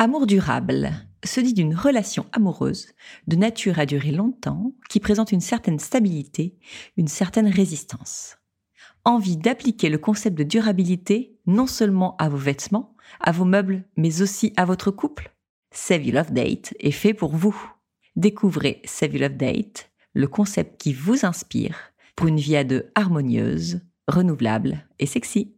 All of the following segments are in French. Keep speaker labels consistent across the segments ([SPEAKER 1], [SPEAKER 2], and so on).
[SPEAKER 1] Amour durable se dit d'une relation amoureuse de nature à durer longtemps qui présente une certaine stabilité, une certaine résistance. Envie d'appliquer le concept de durabilité non seulement à vos vêtements, à vos meubles, mais aussi à votre couple? Save Love Date est fait pour vous. Découvrez Save You Love Date, le concept qui vous inspire pour une vie à deux harmonieuse, renouvelable et sexy.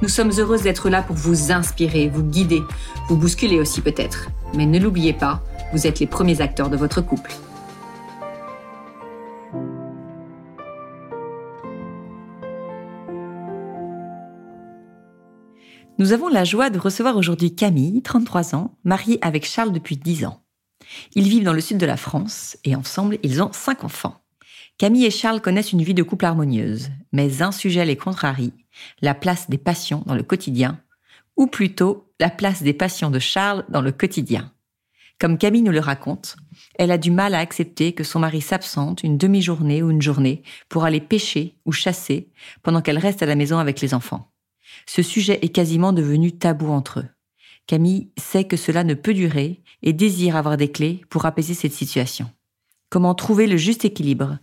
[SPEAKER 1] Nous sommes heureuses d'être là pour vous inspirer, vous guider, vous bousculer aussi peut-être. Mais ne l'oubliez pas, vous êtes les premiers acteurs de votre couple. Nous avons la joie de recevoir aujourd'hui Camille, 33 ans, mariée avec Charles depuis 10 ans. Ils vivent dans le sud de la France et ensemble, ils ont 5 enfants. Camille et Charles connaissent une vie de couple harmonieuse, mais un sujet les contrarie, la place des passions dans le quotidien, ou plutôt la place des passions de Charles dans le quotidien. Comme Camille nous le raconte, elle a du mal à accepter que son mari s'absente une demi-journée ou une journée pour aller pêcher ou chasser pendant qu'elle reste à la maison avec les enfants. Ce sujet est quasiment devenu tabou entre eux. Camille sait que cela ne peut durer et désire avoir des clés pour apaiser cette situation. Comment trouver le juste équilibre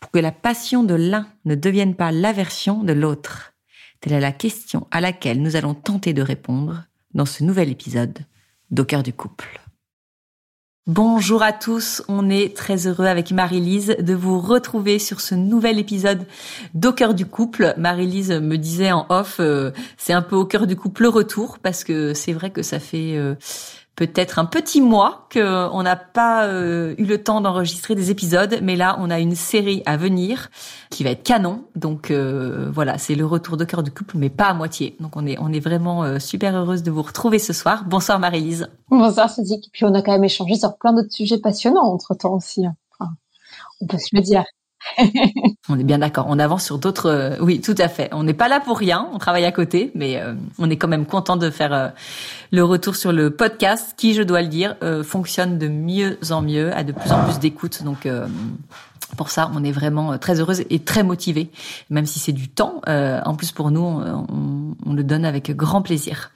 [SPEAKER 1] pour que la passion de l'un ne devienne pas l'aversion de l'autre? Telle est la question à laquelle nous allons tenter de répondre dans ce nouvel épisode d'Au cœur du couple. Bonjour à tous, on est très heureux avec Marie-Lise de vous retrouver sur ce nouvel épisode d'Au cœur du couple. Marie-Lise me disait en off, euh, c'est un peu au cœur du couple le retour parce que c'est vrai que ça fait... Euh, peut-être un petit mois qu'on n'a pas euh, eu le temps d'enregistrer des épisodes, mais là on a une série à venir qui va être canon. Donc euh, voilà, c'est le retour de cœur du couple, mais pas à moitié. Donc on est on est vraiment euh, super heureuse de vous retrouver ce soir. Bonsoir Marie-Lise.
[SPEAKER 2] Bonsoir Cédric. Puis on a quand même échangé sur plein d'autres sujets passionnants entre temps aussi. Hein. on peut se le dire.
[SPEAKER 1] on est bien d'accord. On avance sur d'autres. Euh, oui, tout à fait. On n'est pas là pour rien. On travaille à côté, mais euh, on est quand même content de faire euh, le retour sur le podcast, qui, je dois le dire, fonctionne de mieux en mieux, a de plus en plus d'écoute. Donc pour ça, on est vraiment très heureuse et très motivée, même si c'est du temps. en plus, pour nous, on, on, le donne avec grand plaisir.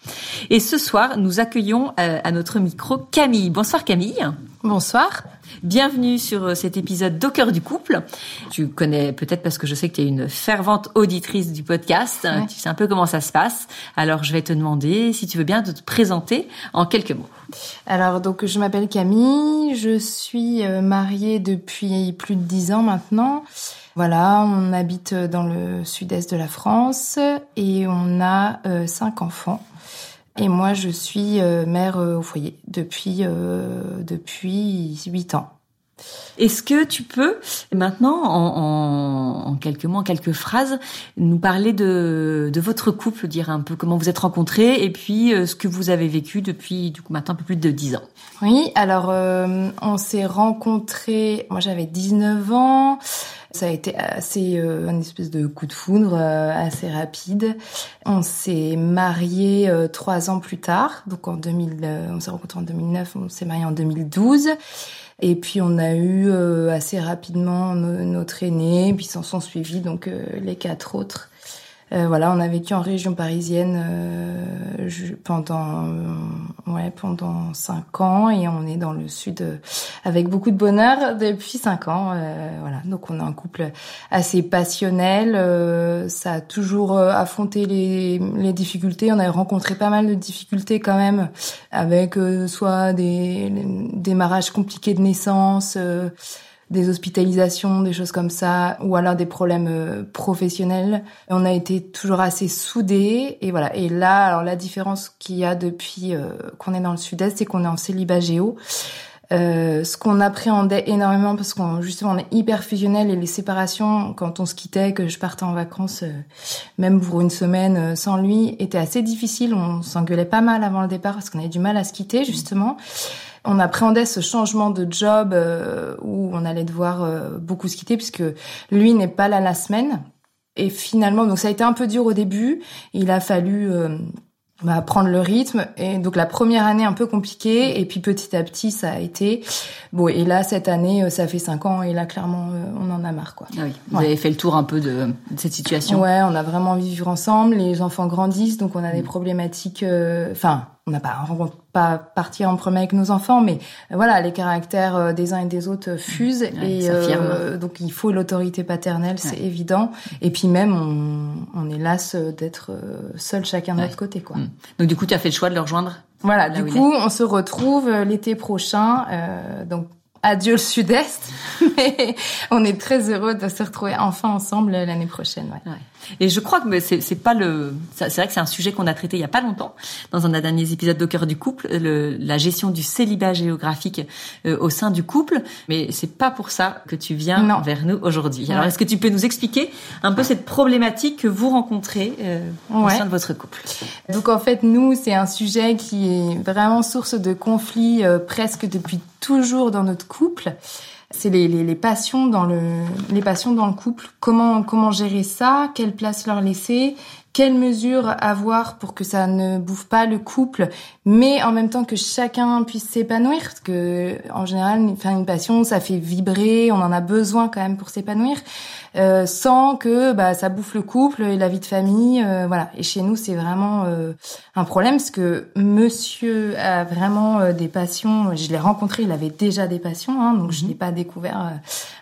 [SPEAKER 1] Et ce soir, nous accueillons à notre micro Camille. Bonsoir Camille.
[SPEAKER 3] Bonsoir.
[SPEAKER 1] Bienvenue sur euh, cet épisode d'Au cœur du couple. Tu connais peut-être parce que je sais que tu es une fervente auditrice du podcast. Tu sais un peu comment ça se passe. Alors je vais te demander si tu veux bien de te présenter en quelques mots.
[SPEAKER 3] Alors donc je m'appelle Camille, je suis euh, mariée depuis plus de dix ans maintenant. Voilà, on habite dans le sud-est de la France et on a euh, cinq enfants. Et moi, je suis euh, mère euh, au foyer depuis euh, depuis huit ans.
[SPEAKER 1] Est-ce que tu peux maintenant, en, en, quelques mots, en quelques phrases, nous parler de, de votre couple, dire un peu comment vous êtes rencontrés et puis ce que vous avez vécu depuis du coup maintenant un peu plus de dix ans?
[SPEAKER 3] Oui, alors on s'est rencontrés, moi j'avais 19 ans, ça a été assez euh, un espèce de coup de foudre euh, assez rapide. On s'est mariés euh, trois ans plus tard, donc en 2000, on s'est rencontrés en 2009, on s'est mariés en 2012. Et puis on a eu assez rapidement notre aîné, puis s'en sont suivis donc les quatre autres. Euh, voilà, on a vécu en région parisienne euh, pendant euh, ouais pendant cinq ans et on est dans le sud avec beaucoup de bonheur depuis cinq ans. voilà, donc on a un couple assez passionnel. ça a toujours affronté les, les difficultés. On a rencontré pas mal de difficultés quand même avec soit des, des démarrages compliqués de naissance des hospitalisations, des choses comme ça, ou alors des problèmes euh, professionnels. On a été toujours assez soudés et voilà. Et là, alors la différence qu'il y a depuis euh, qu'on est dans le sud-est, c'est qu'on est en célibat géo. Euh, ce qu'on appréhendait énormément parce qu'on justement on est hyper fusionnel et les séparations quand on se quittait, que je partais en vacances, euh, même pour une semaine euh, sans lui, était assez difficile. On s'engueulait pas mal avant le départ parce qu'on avait du mal à se quitter justement. On appréhendait ce changement de job où on allait devoir beaucoup se quitter puisque lui n'est pas là la semaine. Et finalement, donc ça a été un peu dur au début. Il a fallu bah, prendre le rythme et donc la première année un peu compliquée et puis petit à petit ça a été bon et là cette année euh, ça fait cinq ans et là clairement euh, on en a marre quoi.
[SPEAKER 1] Ah oui, vous avez fait le tour un peu de, cette situation.
[SPEAKER 3] Ouais, on a vraiment envie de vivre ensemble, les enfants grandissent donc on a des mm. problématiques euh, enfin on n'a pas pas partir en premier avec nos enfants, mais euh, voilà, les caractères euh, des uns et des autres fusent et euh, donc il faut l'autorité paternelle, c'est évident. Et puis même, on, on est las d'être seul chacun de notre côté, quoi. Mm.
[SPEAKER 1] Donc du coup, tu as fait le choix de le rejoindre.
[SPEAKER 3] Voilà, du coup, on se retrouve l'été prochain, donc adieu le sud-est, mais on est très heureux de se retrouver enfin ensemble l'année prochaine. Ouais.
[SPEAKER 1] Et je crois que c'est, pas le, c'est vrai que c'est un sujet qu'on a traité il y a pas longtemps dans un des derniers épisodes de cœur du couple, le, la gestion du célibat géographique euh, au sein du couple. Mais c'est pas pour ça que tu viens vers nous aujourd'hui. Alors est-ce que tu peux nous expliquer un peu cette problématique que vous rencontrez euh, au sein de votre couple?
[SPEAKER 3] Donc en fait nous c'est un sujet qui est vraiment source de conflits euh, presque depuis toujours dans notre couple c'est les, les, passions dans le les passions dans le couple. Comment comment gérer ça? Quelle place leur laisser? Quelles mesures avoir pour que ça ne bouffe pas le couple, mais en même temps que chacun puisse s'épanouir Parce que en général, faire une passion, ça fait vibrer. On en a besoin quand même pour s'épanouir. Euh, sans que bah, ça bouffe le couple et la vie de famille. Euh, voilà. Et chez nous, c'est vraiment euh, un problème parce que Monsieur a vraiment des passions. Je l'ai rencontré, il avait déjà des passions, hein, donc je mhm. l'ai pas découvert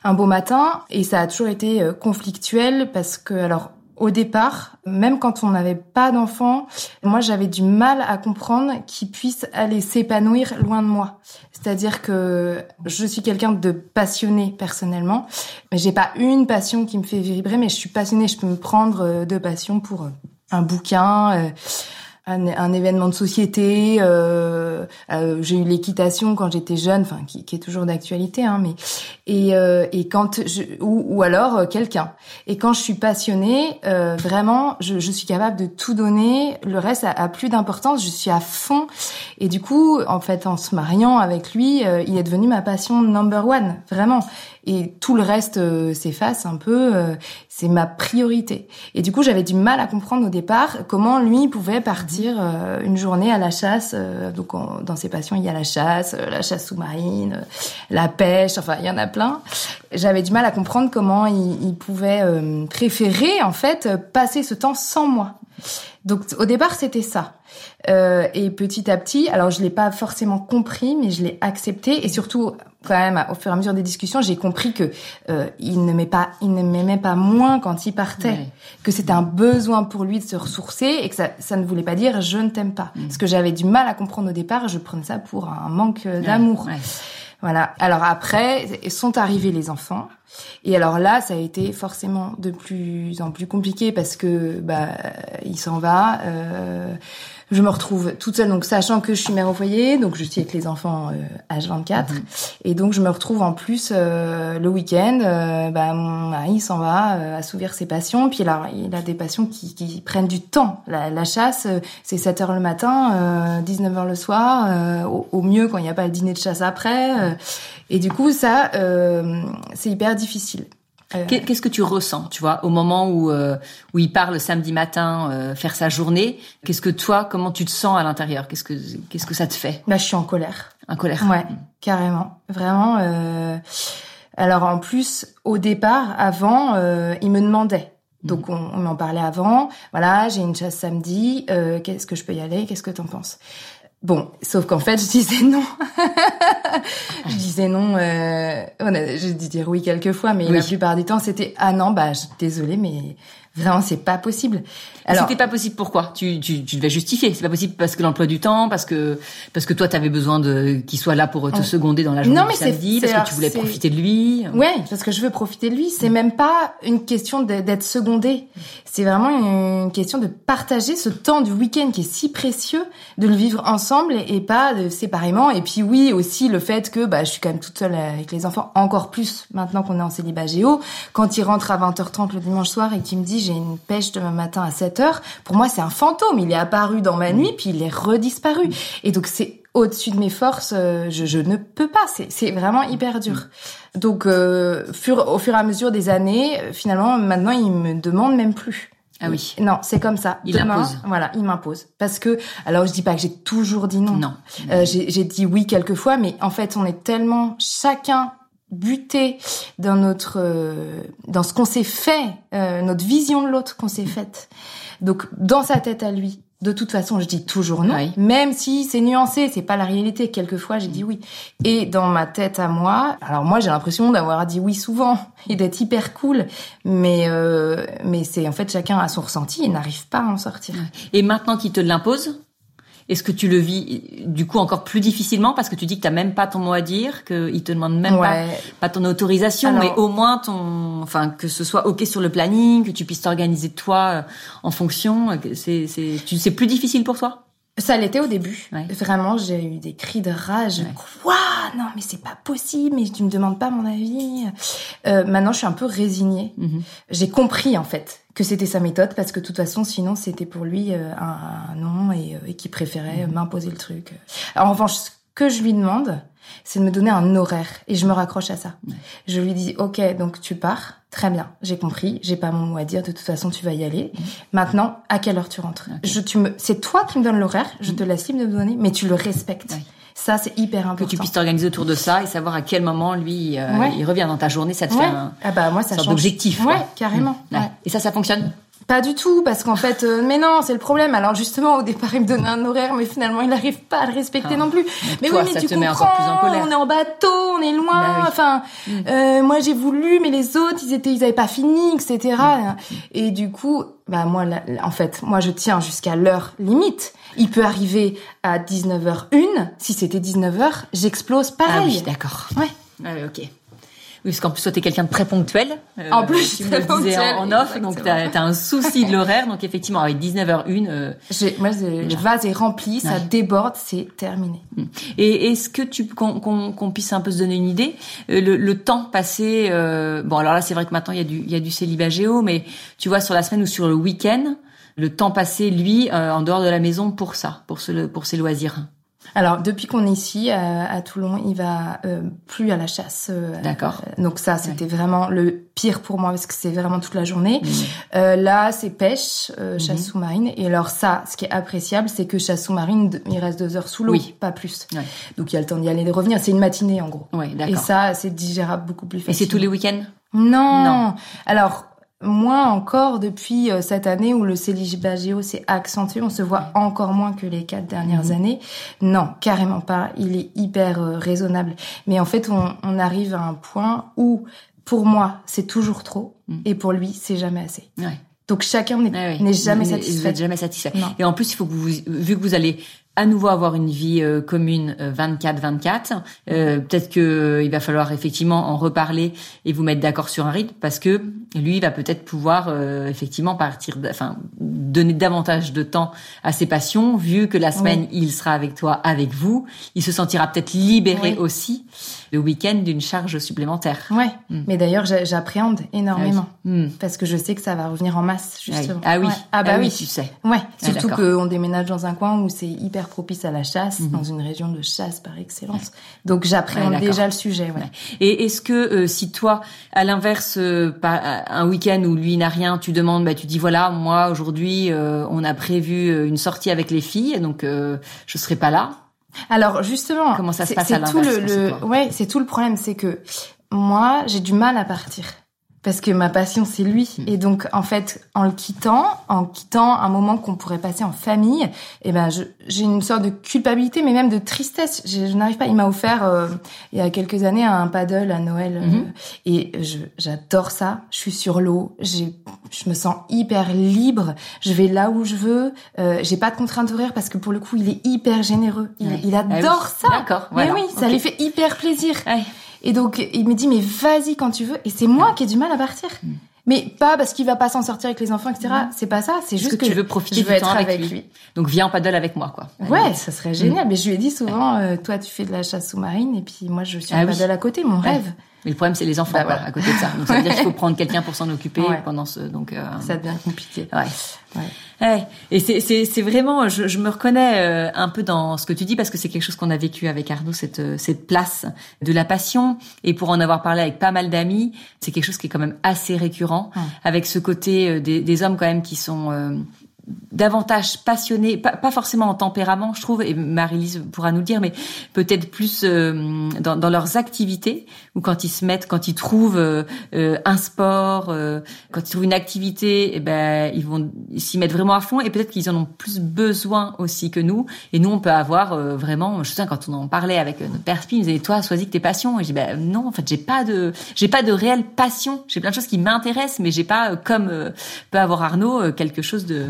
[SPEAKER 3] un beau matin. Et ça a toujours été conflictuel parce que alors au départ, même quand on n'avait pas d'enfants, moi j'avais du mal à comprendre qu'il puisse aller s'épanouir loin de moi. C'est-à-dire que je suis quelqu'un de passionné personnellement, mais j'ai pas une passion qui me fait vibrer, mais je suis passionnée. Je peux me prendre euh, de passion pour euh, un bouquin. Euh, un, un, événement de société. Euh, euh, j'ai eu l'équitation quand j'étais jeune, enfin qui, qui, est toujours d'actualité, hein, mais et, euh, et quand je, ou, ou alors euh, quelqu'un. Et quand je suis passionnée, euh, vraiment, je, je, suis capable de tout donner. Le reste a, a plus d'importance. Je suis à fond. Et du coup, en fait, en se mariant avec lui, il est devenu ma passion number one, vraiment et tout le reste euh, s'efface un peu. Euh, c'est ma priorité. Et du coup, j'avais du mal à comprendre au départ comment lui pouvait partir euh, une journée à la chasse. donc, dans ses passions, il y a la chasse, la chasse sous-marine, la pêche. Enfin, il y en a plein. J'avais du mal à comprendre comment il, il pouvait préférer en fait passer ce temps sans moi. Donc au départ c'était ça. Euh, et petit à petit, alors je l'ai pas forcément compris, mais je l'ai accepté et surtout quand même au fur et à mesure des discussions, j'ai compris que euh, il ne m'aimait pas, il ne m'aimait pas moins quand il partait, que c'était un besoin pour lui de se ressourcer et que ça, ça ne voulait pas dire je ne t'aime pas. Mm. Parce que j'avais du mal à comprendre au départ, je prenais ça pour un manque d'amour. Voilà. Alors après, sont arrivés les enfants. Et alors là, ça a été forcément de plus en plus compliqué parce que bah il s'en va. Euh, je me retrouve toute seule, donc sachant que je suis mère au foyer, donc je suis avec les enfants euh, H24, mhm. et donc je me retrouve en plus euh, le week-end, euh, bah, mon mari s'en va euh, assouvir ses passions, puis là il a des passions qui, qui prennent du temps. La, la chasse, euh, c'est 7 heures le matin, 19 heures le soir, au, au, mieux quand il n'y a pas le dîner de chasse après, et du coup ça, c'est hyper difficile.
[SPEAKER 1] Euh, qu'est-ce que tu ressens, tu vois, au moment où euh, où il part le samedi matin euh, faire sa journée? Qu'est-ce que toi, comment tu te sens à l'intérieur? Qu'est-ce que qu'est-ce que ça te fait?
[SPEAKER 3] Bah, je suis en colère.
[SPEAKER 1] En colère.
[SPEAKER 3] Ouais, carrément, vraiment. Alors en plus, au départ, avant, il me demandait. Donc on, on m'en parlait avant. Voilà, j'ai une chasse samedi. Qu'est-ce que je peux y aller? Qu'est-ce que t'en penses? Bon, sauf qu'en fait, je disais non. je disais non. Euh, on a, j'ai dû dire oui quelques fois, mais la plupart du temps, c'était ah non, bah désolé, mais Vraiment, c'est pas possible.
[SPEAKER 1] Alors, c'était pas possible. Pourquoi? Tu, tu, tu devais justifier. C'est pas possible parce que l'emploi du temps, parce que parce que toi, tu avais besoin de qu'il soit là pour te seconder dans la journée non, mais samedi, parce que tu voulais profiter de lui.
[SPEAKER 3] Ouais, parce que je veux profiter de lui. C'est même pas une question d'être secondé. C'est vraiment une question de partager ce temps du week-end qui est si précieux, de le vivre ensemble et pas de séparément. Et puis oui, aussi le fait que bah, je suis quand même toute seule avec les enfants, encore plus maintenant qu'on est en célibat géo. Quand il rentre à 20h30 le dimanche soir et qu'il me dit j'ai une pêche demain matin à 7h, pour moi c'est un fantôme. Il est apparu dans ma nuit puis il est redisparu. Et donc c'est au-dessus de mes forces, euh, je, je, ne peux pas. C'est vraiment hyper dur. Donc, euh, fur, au fur et à mesure des années, finalement, maintenant, il me demande même plus.
[SPEAKER 1] Ah oui.
[SPEAKER 3] Non, c'est comme ça.
[SPEAKER 1] Il impose.
[SPEAKER 3] Voilà, il m'impose. Parce que, alors je dis pas que j'ai toujours dit non.
[SPEAKER 1] Non.
[SPEAKER 3] Euh, j'ai dit oui quelques fois, mais en fait, on est tellement chacun buté dans notre, euh, dans ce qu'on s'est fait, euh, notre vision de l'autre qu'on s'est faite. Donc, dans sa tête à lui, de toute façon, je dis toujours non, même si c'est nuancé, c'est pas la réalité. Quelquefois, j'ai dit oui. Et dans ma tête à moi, alors moi, j'ai l'impression d'avoir dit oui souvent et d'être hyper cool, mais euh, mais c'est en fait chacun a son ressenti et n'arrive pas à en sortir.
[SPEAKER 1] Et maintenant qu'il te l'impose, est-ce que tu le vis du coup encore plus difficilement parce que tu dis que tu même pas ton mot à dire, qu'il te demande même pas, pas ton autorisation, mais au moins ton, enfin que ce soit ok sur le planning, que tu puisses t'organiser toi euh, en fonction. C'est c'est c'est plus difficile pour toi?
[SPEAKER 3] Ça l'était au début. Vraiment, j'ai eu des cris de rage. Quoi? Non, mais c'est pas possible. Mais tu me demandes pas mon avis. Euh, maintenant, je suis un peu résignée. Mhm. J'ai compris en fait que c'était sa méthode parce que de toute façon, sinon, c'était pour lui euh, un, nom et, euh, et qu'il préférait mhm. m'imposer le truc. Alors, en revanche, ce que je lui demande, c'est de me donner un horaire. Et je me raccroche à ça. Je lui dis OK, donc tu pars, très bien, j'ai compris, j'ai pas mon mot à dire, de toute façon tu vas y aller. Maintenant, à quelle heure tu rentres Je tu me c'est toi qui me donnes l'horaire, je te laisse libre de me donner, mais tu le respectes. Ça, c'est hyper important.
[SPEAKER 1] Que tu puisses t'organiser autour de ça et savoir à quel moment lui euh, il revient dans ta journée, ça te fait un
[SPEAKER 3] ah bah moi ça
[SPEAKER 1] sorte d'objectif.
[SPEAKER 3] Ouais, carrément.
[SPEAKER 1] Et ça, ça fonctionne?
[SPEAKER 3] Pas du tout, parce qu'en fait, euh, mais non, c'est le problème. Alors justement, au départ, il me donnait un horaire, mais finalement, il n'arrive pas à le respecter ah. non plus.
[SPEAKER 1] Mais oui, mais tu comprends,
[SPEAKER 3] on est en bateau, on est loin. Bah enfin, mm. euh, moi j'ai voulu, mais les autres, ils étaient, ils avaient pas fini, etc. Mm. Et du coup, bah moi, en fait, moi je tiens jusqu'à l'heure limite. Il peut arriver à 19h01. Si c'était 19h, j'explose pareil. Ah
[SPEAKER 1] oui, d'accord.
[SPEAKER 3] Ouais.
[SPEAKER 1] Ah oui, ok. Oui, parce qu'en plus, toi, t'es quelqu'un de très ponctuel.
[SPEAKER 3] Euh, en plus,
[SPEAKER 1] tu me le disais en, off, donc t'as as un souci de l'horaire. Donc effectivement, avec 19h01... Euh,
[SPEAKER 3] moi, le vase est rempli, ça déborde, c'est terminé.
[SPEAKER 1] Hmm. Et est-ce que tu qu'on puisse un peu se donner une idée euh, le, le, temps passé... Euh, bon, alors là, c'est vrai que maintenant, il y a du, il y a du célibat géo, mais tu vois, sur la semaine ou sur le week-end, le temps passé, lui, euh, en dehors de la maison pour ça, pour, ce, pour ses loisirs?
[SPEAKER 3] Alors depuis qu'on est ici à, Toulon, il va euh, plus à la chasse.
[SPEAKER 1] Euh, D'accord.
[SPEAKER 3] Euh, donc ça, c'était vraiment le pire pour moi parce que c'est vraiment toute la journée. Mmh. là, c'est pêche, mmh. chasse sous-marine. Et alors ça, ce qui est appréciable, c'est que chasse sous-marine, il reste deux heures sous l'eau, oui. pas plus. Donc il y a le temps d'y aller et de revenir. C'est une matinée en gros.
[SPEAKER 1] Ouais,
[SPEAKER 3] et ça, c'est digérable beaucoup plus facilement.
[SPEAKER 1] Et c'est tous les week-ends?
[SPEAKER 3] Non. non. Alors moins encore depuis euh, cette année où le célibat géo s'est accentué. On se voit encore moins que les quatre dernières mhm. années. Non, carrément pas. Il est hyper euh, raisonnable. Mais en fait, on, on, arrive à un point où, pour moi, c'est toujours trop. Mhm. Et pour lui, c'est jamais assez.
[SPEAKER 1] Ouais.
[SPEAKER 3] Donc chacun n'est jamais satisfait.
[SPEAKER 1] jamais satisfait. Et en plus, il faut que vous, vu que vous allez à nouveau avoir une vie euh, commune 24-24. Euh, euh, peut-être que il va falloir effectivement en reparler et vous mettre d'accord sur un rythme parce que lui il va peut-être pouvoir effectivement partir, enfin donner davantage de temps à ses passions vu que la semaine il sera avec toi, avec vous. Il se sentira peut-être libéré aussi le week-end d'une charge supplémentaire.
[SPEAKER 3] Ouais. Hmm. Mais d'ailleurs, j'appréhende énormément ah hmm. parce que je sais que ça va revenir en masse justement.
[SPEAKER 1] Ah oui.
[SPEAKER 3] Ah bah
[SPEAKER 1] ah
[SPEAKER 3] oui.
[SPEAKER 1] tu sais.
[SPEAKER 3] Ouais. Ah, Surtout qu'on déménage dans un coin où c'est hyper propice à la chasse, hmm. dans une région de chasse par excellence. Donc j'appréhende déjà le sujet. Ouais.
[SPEAKER 1] Et est-ce que euh, si toi, à l'inverse, euh, un week-end où lui n'a rien, tu demandes, bah tu dis voilà, moi aujourd'hui, euh, on a prévu une sortie avec les filles, donc je serai pas là.
[SPEAKER 3] Alors justement,
[SPEAKER 1] comment ça se passe à
[SPEAKER 3] tout le, le ouais, c'est tout le problème, c'est que moi j'ai du mal à partir parce que ma passion c'est lui
[SPEAKER 1] Mm.
[SPEAKER 3] et donc en fait en le quittant en quittant un moment qu'on pourrait passer en famille eh ben j'ai une sorte de culpabilité mais même de tristesse je, je n'arrive pas il m'a offert euh, il y a quelques années un paddle à Noël euh,
[SPEAKER 1] Mhm.
[SPEAKER 3] et je j'adore ça je suis sur l'eau j'ai je me sens hyper libre je vais là où je veux euh, j'ai pas de contrainte horaire parce que pour le coup il est hyper généreux il,
[SPEAKER 1] Ouais.
[SPEAKER 3] il
[SPEAKER 1] Ah oui.
[SPEAKER 3] adore ça
[SPEAKER 1] D'accord.
[SPEAKER 3] mais oui ça lui fait hyper plaisir
[SPEAKER 1] Ouais.
[SPEAKER 3] Et donc, il me dit, mais vas-y quand tu veux. Et c'est moi qui ai du mal à partir.
[SPEAKER 1] Mm.
[SPEAKER 3] Mais pas parce qu'il va pas s'en sortir avec les enfants, etc. C'est pas ça. C'est juste
[SPEAKER 1] que tu veux profiter
[SPEAKER 3] je
[SPEAKER 1] du temps avec lui.
[SPEAKER 3] lui.
[SPEAKER 1] Donc viens en paddle avec moi, quoi.
[SPEAKER 3] Ouais, ça serait génial. Mais je lui ai dit souvent, euh, toi, tu fais de la chasse sous-marine et puis moi, je suis
[SPEAKER 1] Ah
[SPEAKER 3] en
[SPEAKER 1] oui.
[SPEAKER 3] paddle à côté, mon
[SPEAKER 1] Ouais.
[SPEAKER 3] rêve.
[SPEAKER 1] Mais le problème, c'est les enfants,
[SPEAKER 3] Bah, voilà.
[SPEAKER 1] à côté de ça. Donc ça veut dire qu'il faut prendre quelqu'un pour s'en occuper
[SPEAKER 3] Ouais.
[SPEAKER 1] pendant ce. Donc. euh,
[SPEAKER 3] Ça devient compliqué.
[SPEAKER 1] Ouais.
[SPEAKER 3] Ouais.
[SPEAKER 1] Ouais. Et c'est c'est c'est vraiment, je, je me reconnais euh, un peu dans ce que tu dis parce que c'est quelque chose qu'on a vécu avec Arnaud cette euh, cette place de la passion et pour en avoir parlé avec pas mal d'amis, c'est quelque chose qui est quand même assez récurrent
[SPEAKER 3] Ouais.
[SPEAKER 1] avec ce côté euh, des, des hommes quand même qui sont euh, davantage passionnés, pas, pas forcément en tempérament, je trouve, et Marie-Lise pourra nous le dire, mais peut-être plus euh, dans, dans leurs activités, ou quand ils se mettent, quand ils trouvent euh, euh, un sport, euh, quand ils trouvent une activité, eh ben ils vont s'y mettre vraiment à fond, et peut-être qu'ils en ont plus besoin aussi que nous. Et nous, on peut avoir euh, vraiment, je sais quand on en parlait avec euh, notre père Spi, il disait toi, choisis que tes passions. Et je dis ben non, en fait, j'ai pas de, j'ai pas de réelle passion. J'ai plein de choses qui m'intéressent, mais j'ai pas comme peut avoir Arnaud quelque chose de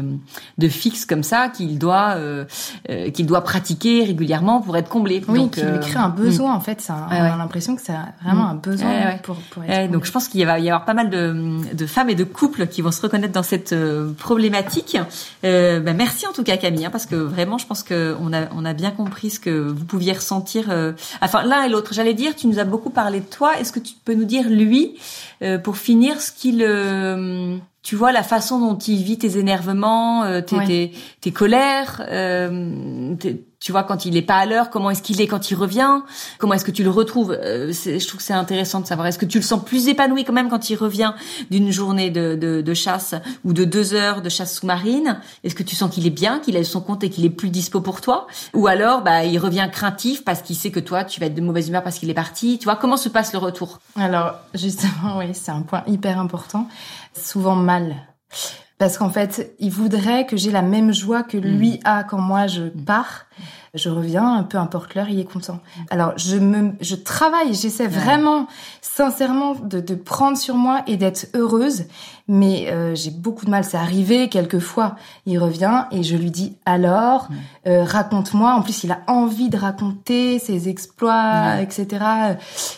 [SPEAKER 1] de fixe comme ça qu'il doit euh, euh, qu'il doit pratiquer régulièrement pour être comblé.
[SPEAKER 3] Oui,
[SPEAKER 1] Donc,
[SPEAKER 3] qui lui
[SPEAKER 1] euh,
[SPEAKER 3] crée un besoin, en fait. Ça, on a l'impression que a vraiment
[SPEAKER 1] Mm.
[SPEAKER 3] un besoin
[SPEAKER 1] Ouais, ouais.
[SPEAKER 3] pour, pour être
[SPEAKER 1] donc je pense qu'il va y avoir pas mal de, de femmes et de couples qui vont se reconnaître dans cette euh, problématique. Euh, bah, merci en tout cas Camille, hein, parce que vraiment je pense que on a on a bien compris ce que vous pouviez ressentir. euh, enfin l'un et l'autre. J'allais dire, tu nous as beaucoup parlé de toi. Est-ce que tu peux nous dire lui, euh, pour finir, ce qu'il euh, tu vois la façon dont il vit tes énervements, euh, tes,
[SPEAKER 3] Ouais.
[SPEAKER 1] tes, tes colères, euh, tes- tu vois quand il est pas à l'heure, comment est-ce qu'il est quand il revient, comment est-ce que tu le retrouves. Euh, je trouve que c'est intéressant de savoir. Est-ce que tu le sens plus épanoui quand même quand il revient d'une journée de, de, de chasse ou de deux heures de chasse sous-marine? Est-ce que tu sens qu'il est bien, qu'il a eu son compte et qu'il est plus dispo pour toi? Ou alors bah il revient craintif parce qu'il sait que toi tu vas être de mauvaise humeur parce qu'il est parti. Tu vois comment se passe le retour?
[SPEAKER 3] Alors, justement, oui, c'est un point hyper important. Souvent mal. Parce qu'en fait, il voudrait que j'ai la même joie que lui a quand moi je pars. Je reviens, peu importe l'heure, il est content. Alors, je me, je travaille, j'essaie vraiment, sincèrement, de, de prendre sur moi et d'être heureuse. Mais euh, j'ai beaucoup de mal. C'est arrivé quelquefois. Il revient et je lui dis alors, euh, raconte-moi. En plus, il a envie de raconter ses exploits,
[SPEAKER 1] Ouais.
[SPEAKER 3] etc.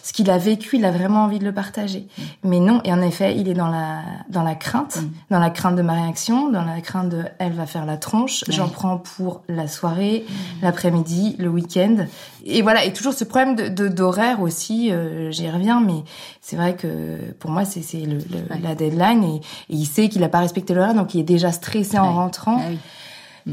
[SPEAKER 3] Ce qu'il a vécu, il a vraiment envie de le partager. Mais non, et en effet, il est dans la dans la crainte, dans la crainte de ma réaction, dans la crainte de elle va faire la tronche. J'en prends pour la soirée, l'après-midi, le week-end. Et voilà, et toujours ce problème de d'horaire aussi. euh, J'y reviens, mais c'est vrai que pour moi, c'est c'est le, le-
[SPEAKER 1] Ouais.
[SPEAKER 3] la deadline et, et il sait qu'il a pas respecté l'horaire, donc il est déjà stressé en rentrant.
[SPEAKER 1] Ah oui.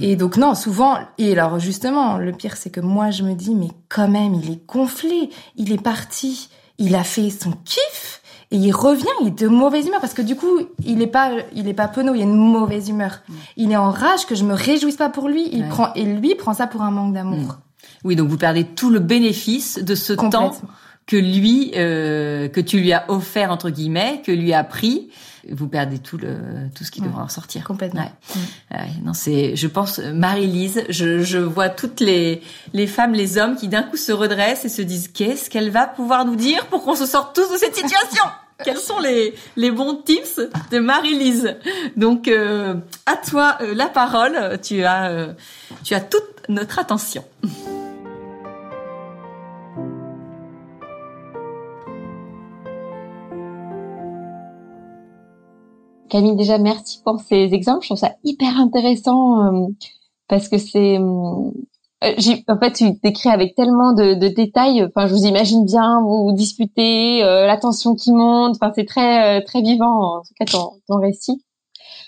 [SPEAKER 3] Et donc non, souvent, et alors justement, le pire c'est que moi je me dis, mais quand même, il est gonflé, il est parti, il a fait son kiff, et il revient, il est de mauvaise humeur, parce que du coup, il est pas, il est pas penaud, il a une mauvaise humeur. Il est en rage que je me réjouisse pas pour lui, il
[SPEAKER 1] Ouais.
[SPEAKER 3] prend, et lui prend ça pour un manque d'amour.
[SPEAKER 1] Oui, donc vous perdez tout le bénéfice de ce temps. Que lui, euh, que tu lui as offert entre guillemets, que lui a pris. Vous perdez tout le tout ce qui
[SPEAKER 3] Ouais.
[SPEAKER 1] devra en sortir.
[SPEAKER 3] Complètement.
[SPEAKER 1] Ouais. Ouais, non, c'est, je pense, Marie-Lise, je, je vois toutes les, les femmes, les hommes qui d'un coup se redressent et se disent qu'est-ce qu'elle va pouvoir nous dire pour qu'on se sorte tous de cette situation? Quels sont les, les bons tips de Marie-Lise? Donc, euh, à toi euh, la parole. Tu as, euh, tu as toute notre attention.
[SPEAKER 2] Camille, déjà, merci pour ces exemples. Je trouve ça hyper intéressant euh, parce que c'est... euh, j'ai- en fait, tu décris avec tellement de, de détails. Enfin, je vous imagine bien vous, vous disputer, euh, la tension qui monte. Enfin, c'est très euh, très vivant en tout cas ton, ton récit.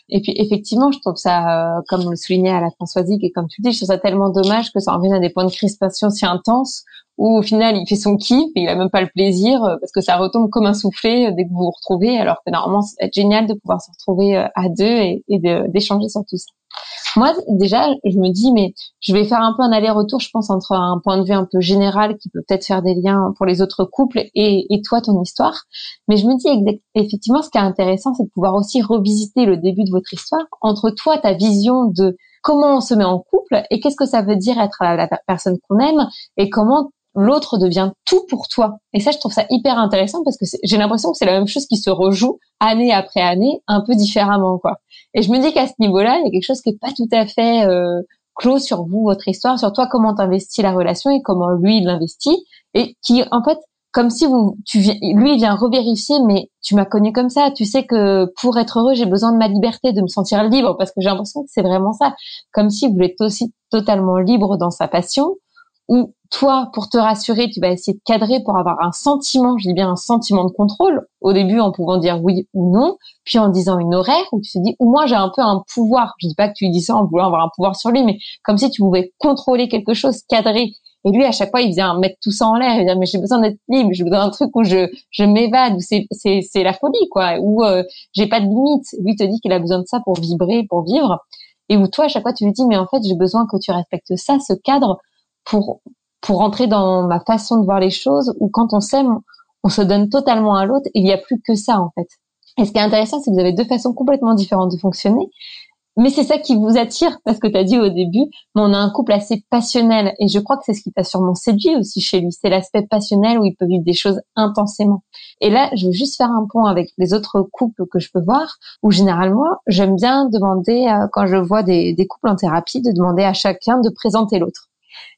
[SPEAKER 2] Et puis effectivement, je trouve ça, euh, comme le soulignait à la Françoisie, et comme tu dis, je trouve ça tellement dommage que ça en vienne à des points de crispation si intenses où au final il fait son kiff et il a même pas le plaisir euh, parce que ça retombe comme un soufflé euh, dès que vous vous retrouvez alors que normalement c'est génial de pouvoir se retrouver euh, à deux et, et d'échanger sur tout ça. Moi, déjà, je me dis, mais je vais faire un peu un aller-retour, je pense, entre un point de vue un peu général qui peut peut-être faire des liens pour les autres couples et, et toi, ton histoire. Mais je me dis, effectivement, ce qui est intéressant, c'est de pouvoir aussi revisiter le début de votre histoire entre toi, ta vision de comment on se met en couple et qu'est-ce que ça veut dire être la personne qu'on aime et comment l'autre devient tout pour toi. Et ça, je trouve ça hyper intéressant parce que j'ai l'impression que c'est la même chose qui se rejoue année après année, un peu différemment, quoi. Et je me dis qu'à ce niveau-là, il y a quelque chose qui est pas tout à fait euh, clos sur vous, votre histoire, sur toi, comment t'investis la relation et comment lui l'investit, et qui, en fait, comme si vous, tu viens, lui il vient revérifier, mais tu m'as connu comme ça. Tu sais que pour être heureux, j'ai besoin de ma liberté, de me sentir libre, parce que j'ai l'impression que c'est vraiment ça. Comme si vous êtes aussi totalement libre dans sa passion, ou toi, pour te rassurer, tu vas essayer de cadrer pour avoir un sentiment, je dis bien un sentiment de contrôle, au début en pouvant dire oui ou non, puis en disant une horaire où tu te dis, ou moi j'ai un peu un pouvoir, je dis pas que tu dis ça en voulant avoir un pouvoir sur lui, mais comme si tu pouvais contrôler quelque chose, cadrer. Et lui, à chaque fois, il vient mettre tout ça en l'air, il vient, mais j'ai besoin d'être libre, j'ai besoin d'un truc où je, je m'évade, où c'est, c'est, c'est la folie, quoi, où euh, j'ai pas de limite. Lui te dit qu'il a besoin de ça pour vibrer, pour vivre. Et où toi, à chaque fois, tu lui dis, mais en fait, j'ai besoin que tu respectes ça, ce cadre, pour pour rentrer dans ma façon de voir les choses, où quand on s'aime, on se donne totalement à l'autre, il n'y a plus que ça en fait. Et ce qui est intéressant, c'est que vous avez deux façons complètement différentes de fonctionner, mais c'est ça qui vous attire, parce que tu as dit au début, mais on a un couple assez passionnel, et je crois que c'est ce qui t'a sûrement séduit aussi chez lui, c'est l'aspect passionnel où il peut vivre des choses intensément. Et là, je veux juste faire un point avec les autres couples que je peux voir, où généralement, j'aime bien demander, euh, quand je vois des, des couples en thérapie, de demander à chacun de présenter l'autre.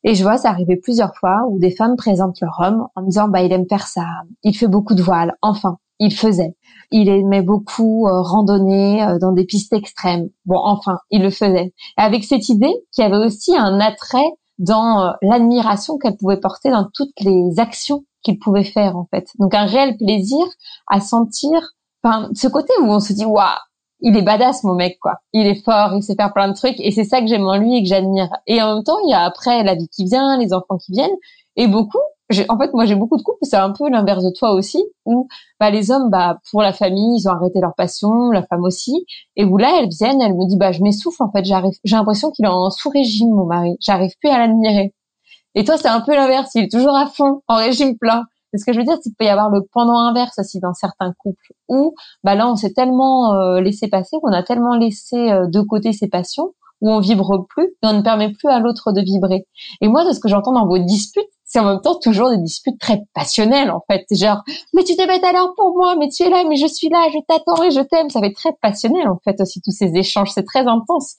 [SPEAKER 2] Et je vois, ça arrivait plusieurs fois où des femmes présentent leur homme en disant, bah, il aime faire ça, il fait beaucoup de voile, enfin, il faisait. Il aimait beaucoup euh, randonner euh, dans des pistes extrêmes. Bon, enfin, il le faisait. Avec cette idée qu'il y avait aussi un attrait dans euh, l'admiration qu'elle pouvait porter dans toutes les actions qu'il pouvait faire, en fait. Donc, un réel plaisir à sentir, enfin, ce côté où on se dit, waouh, il est badass mon mec quoi. Il est fort, il sait faire plein de trucs et c'est ça que j'aime en lui et que j'admire. Et en même temps, il y a après la vie qui vient, les enfants qui viennent et beaucoup en fait moi j'ai beaucoup de couples, c'est un peu l'inverse de toi aussi où bah les hommes bah pour la famille, ils ont arrêté leur passion, la femme aussi et où là elles viennent, elle me dit bah je m'essouffle en fait, j'arrive j'ai l'impression qu'il est en sous-régime mon mari, j'arrive plus à l'admirer. Et toi c'est un peu l'inverse, il est toujours à fond en régime plein ce que je veux dire, c'est qu'il peut y avoir le pendant inverse aussi dans certains couples où, bah là, on s'est tellement euh, laissé passer, qu'on a tellement laissé euh, de côté ses passions, où on vibre plus et on ne permet plus à l'autre de vibrer. Et moi, de ce que j'entends dans vos disputes, c'est en même temps toujours des disputes très passionnelles, en fait. Genre, mais tu t'es à l'heure pour moi, mais tu es là, mais je suis là, je t'attends et je t'aime. Ça être très passionnel, en fait, aussi, tous ces échanges. C'est très intense.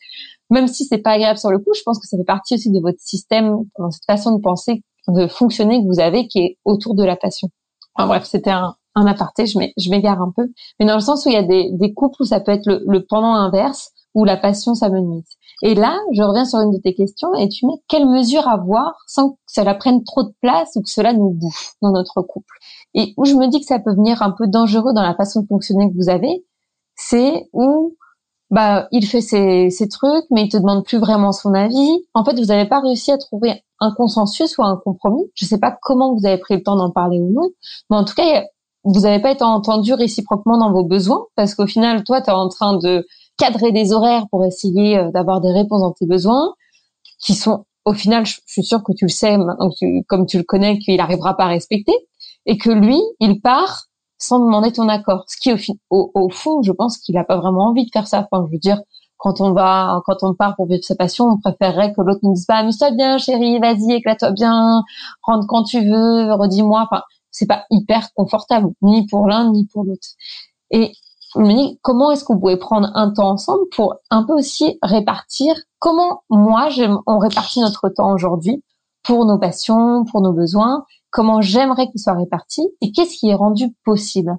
[SPEAKER 2] Même si c'est pas agréable sur le coup, je pense que ça fait partie aussi de votre système, dans cette façon de penser de fonctionner que vous avez qui est autour de la passion. Enfin bref, c'était un, un aparté, je m'égare un peu, mais dans le sens où il y a des, des couples où ça peut être le, le pendant inverse, où la passion s'amenuise. Et là, je reviens sur une de tes questions et tu mets quelle mesure avoir sans que cela prenne trop de place ou que cela nous bouffe dans notre couple. Et où je me dis que ça peut venir un peu dangereux dans la façon de fonctionner que vous avez, c'est où bah il fait ses, ses trucs, mais il te demande plus vraiment son avis. En fait, vous n'avez pas réussi à trouver un consensus ou un compromis. Je ne sais pas comment vous avez pris le temps d'en parler ou non, mais en tout cas, vous n'avez pas été entendu réciproquement dans vos besoins, parce qu'au final, toi, tu es en train de cadrer des horaires pour essayer euh, d'avoir des réponses dans tes besoins, qui sont, au final, je suis sûre que tu le sais, comme tu le connais, qu'il n'arrivera pas à respecter, et que lui, il part sans demander ton accord. Ce qui, au, au, fond, je pense qu'il n'a pas vraiment envie de faire ça. Enfin, je veux dire, quand on va, quand on part pour vivre sa passion, on préférerait que l'autre nous dise pas, amuse-toi bien, chérie, vas-y, éclate-toi bien, rentre quand tu veux, redis-moi. Enfin, c'est pas hyper confortable, ni pour l'un, ni pour l'autre. Et je me dis, comment est-ce que vous prendre un temps ensemble pour un peu aussi répartir? Comment moi, on répartit notre temps aujourd'hui? Pour nos passions, pour nos besoins, comment j'aimerais qu'il soit réparti et qu'est-ce qui est rendu possible.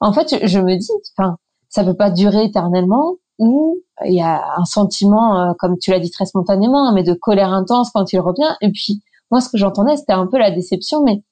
[SPEAKER 2] En fait, je me dis, enfin, ça peut pas durer éternellement où il y a un sentiment, euh, comme tu l'as dit très spontanément, hein, mais de colère intense quand il revient. Et puis, moi, ce que j'entendais, c'était un peu la déception, mais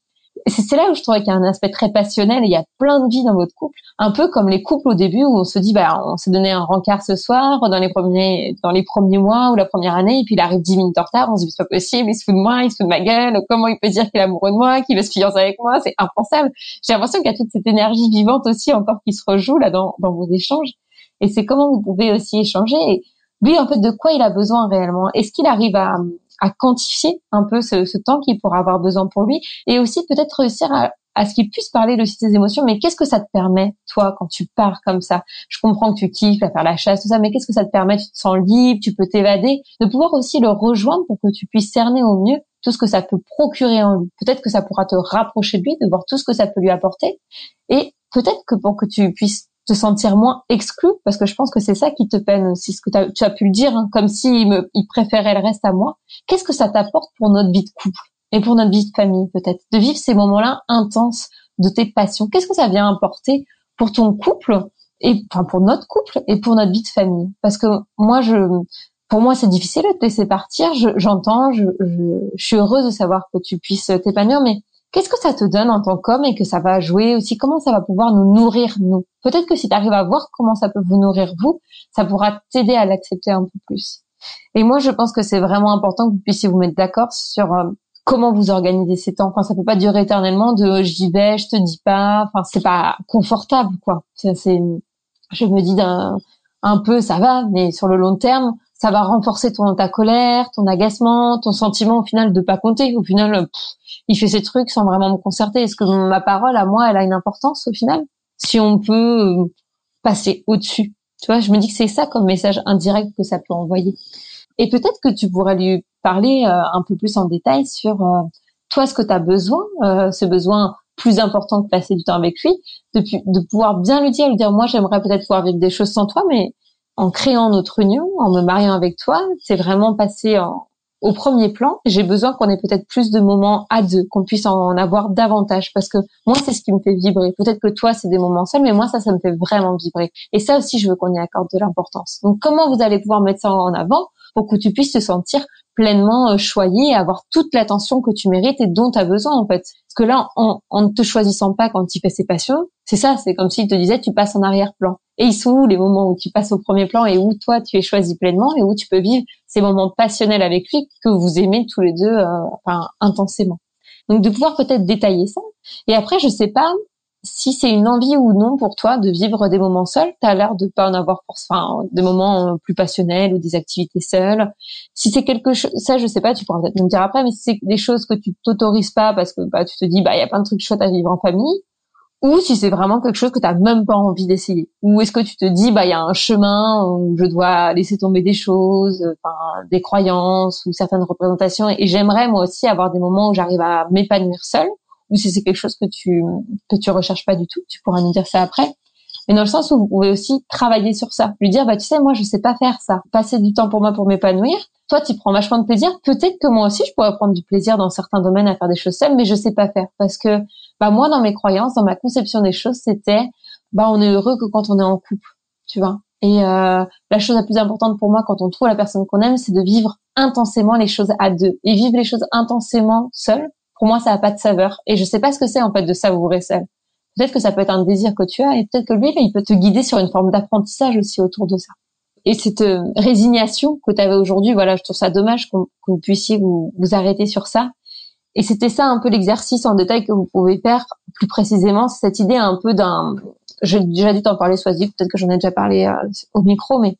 [SPEAKER 2] c'est là où je trouvais qu'il y a un aspect très passionnel et il y a plein de vie dans votre couple. Un peu comme les couples au début où on se dit, bah, on s'est donné un rencard ce soir dans les premiers, dans les premiers mois ou la première année et puis il arrive dix minutes en retard, on se dit, c'est pas possible, il se fout de moi, il se fout de ma gueule, comment il peut dire qu'il est amoureux de moi, qu'il veut se fiancer avec moi, c'est impensable. J'ai l'impression qu'il y a toute cette énergie vivante aussi encore qui se rejoue là dans, dans vos échanges. Et c'est comment vous pouvez aussi échanger. Et lui, en fait, de quoi il a besoin réellement? Est-ce qu'il arrive à, à quantifier un peu ce, ce temps qu'il pourra avoir besoin pour lui et aussi peut-être réussir à, à ce qu'il puisse parler de ses émotions. Mais qu'est-ce que ça te permet, toi, quand tu pars comme ça? Je comprends que tu kiffes à faire la chasse, tout ça, mais qu'est-ce que ça te permet? Tu te sens libre, tu peux t'évader, de pouvoir aussi le rejoindre pour que tu puisses cerner au mieux tout ce que ça peut procurer en lui. Peut-être que ça pourra te rapprocher de lui, de voir tout ce que ça peut lui apporter. Et peut-être que pour que tu puisses te sentir moins exclu, parce que je pense que c'est ça qui te peine aussi, ce que tu as pu le dire, hein, comme s'il me, il préférait le reste à moi. Qu'est-ce que ça t'apporte pour notre vie de couple et pour notre vie de famille peut-être, de vivre ces moments-là intenses de tes passions. Qu'est-ce que ça vient apporter pour ton couple et enfin pour notre couple et pour notre vie de famille? Parce que moi, je, pour moi, c'est difficile de te laisser partir. J'entends, je, je, je, suis heureuse de savoir que tu puisses t'épanouir, mais qu'est-ce que ça te donne en tant qu'homme et que ça va jouer aussi? Comment ça va pouvoir nous nourrir nous? Peut-être que si tu arrives à voir comment ça peut vous nourrir vous, ça pourra t'aider à l'accepter un peu plus. Et moi, je pense que c'est vraiment important que vous puissiez vous mettre d'accord sur euh, comment vous organisez ces temps. Enfin, ça peut pas durer éternellement de j'y vais, je te dis pas. Enfin, c'est pas confortable, quoi. C'est, je me dis d'un un peu, ça va, mais sur le long terme, ça va renforcer ton ta colère, ton agacement, ton sentiment au final de pas compter. Au final, il fait ses trucs sans vraiment me concerter. Est-ce que ma parole à moi, elle a une importance au final? Si on peut euh, passer au-dessus, tu vois, je me dis que c'est ça comme message indirect que ça peut envoyer. Et peut-être que tu pourrais lui parler euh, un peu plus en détail sur euh, toi ce que tu as besoin, euh, ce besoin plus important que passer du temps avec lui, de, de pouvoir bien lui dire, lui dire moi j'aimerais peut-être pouvoir vivre des choses sans toi, mais en créant notre union, en me mariant avec toi, c'est vraiment passer au premier plan. J'ai besoin qu'on ait peut-être plus de moments à deux, qu'on puisse en avoir davantage, parce que moi c'est ce qui me fait vibrer. Peut-être que toi c'est des moments seuls, mais moi ça, ça me fait vraiment vibrer. Et ça aussi, je veux qu'on y accorde de l'importance. Donc comment vous allez pouvoir mettre ça en avant pour que tu puisses te sentir pleinement euh, choyé et avoir toute l'attention que tu mérites et dont tu as besoin en fait? Parce que là, en, ne te choisissant pas quand tu fais ses passions, c'est ça, c'est comme s'il te disait tu passes en arrière-plan. Et ils sont où les moments où tu passes au premier plan et où toi tu es choisi pleinement et où tu peux vivre ces moments passionnels avec lui que vous aimez tous les deux euh, enfin, intensément? Donc de pouvoir peut-être détailler ça. Et après, je sais pas, si c'est une envie ou non pour toi de vivre des moments seuls, tu as l'air de pas en avoir pour enfin des moments euh, plus passionnels ou des activités seules. Si c'est quelque chose ça je sais pas, tu pourras peut-être me dire après mais si c'est des choses que tu t'autorises pas parce que bah tu te dis bah il y a plein de trucs chouettes à vivre en famille ou si c'est vraiment quelque chose que tu n'as même pas envie d'essayer. Ou est-ce que tu te dis bah il y a un chemin où je dois laisser tomber des choses, enfin des croyances ou certaines représentations et j'aimerais moi aussi avoir des moments où j'arrive à m'épanouir seule ou si c'est quelque chose que tu que tu recherches pas du tout, tu pourras nous dire ça après. Mais dans le sens où vous pouvez aussi travailler sur ça, lui dire bah tu sais moi je sais pas faire ça, passer du temps pour moi pour m'épanouir. Toi tu prends vachement de plaisir, peut-être que moi aussi je pourrais prendre du plaisir dans certains domaines à faire des choses seules, mais je sais pas faire parce que bah moi dans mes croyances, dans ma conception des choses, c'était bah on est heureux que quand on est en couple, tu vois. Et euh, la chose la plus importante pour moi quand on trouve la personne qu'on aime, c'est de vivre intensément les choses à deux et vivre les choses intensément seul pour moi, ça n'a pas de saveur. Et je sais pas ce que c'est en fait de savourer ça. Peut-être que ça peut être un désir que tu as, et peut-être que lui, il peut te guider sur une forme d'apprentissage aussi autour de ça. Et cette euh, résignation que tu avais aujourd'hui, voilà, je trouve ça dommage que vous puissiez vous, vous arrêter sur ça. Et c'était ça un peu l'exercice en détail que vous pouvez faire plus précisément, cette idée un peu d'un, j'ai déjà dû t'en parler, Soisy, peut-être que j'en ai déjà parlé euh, au micro, mais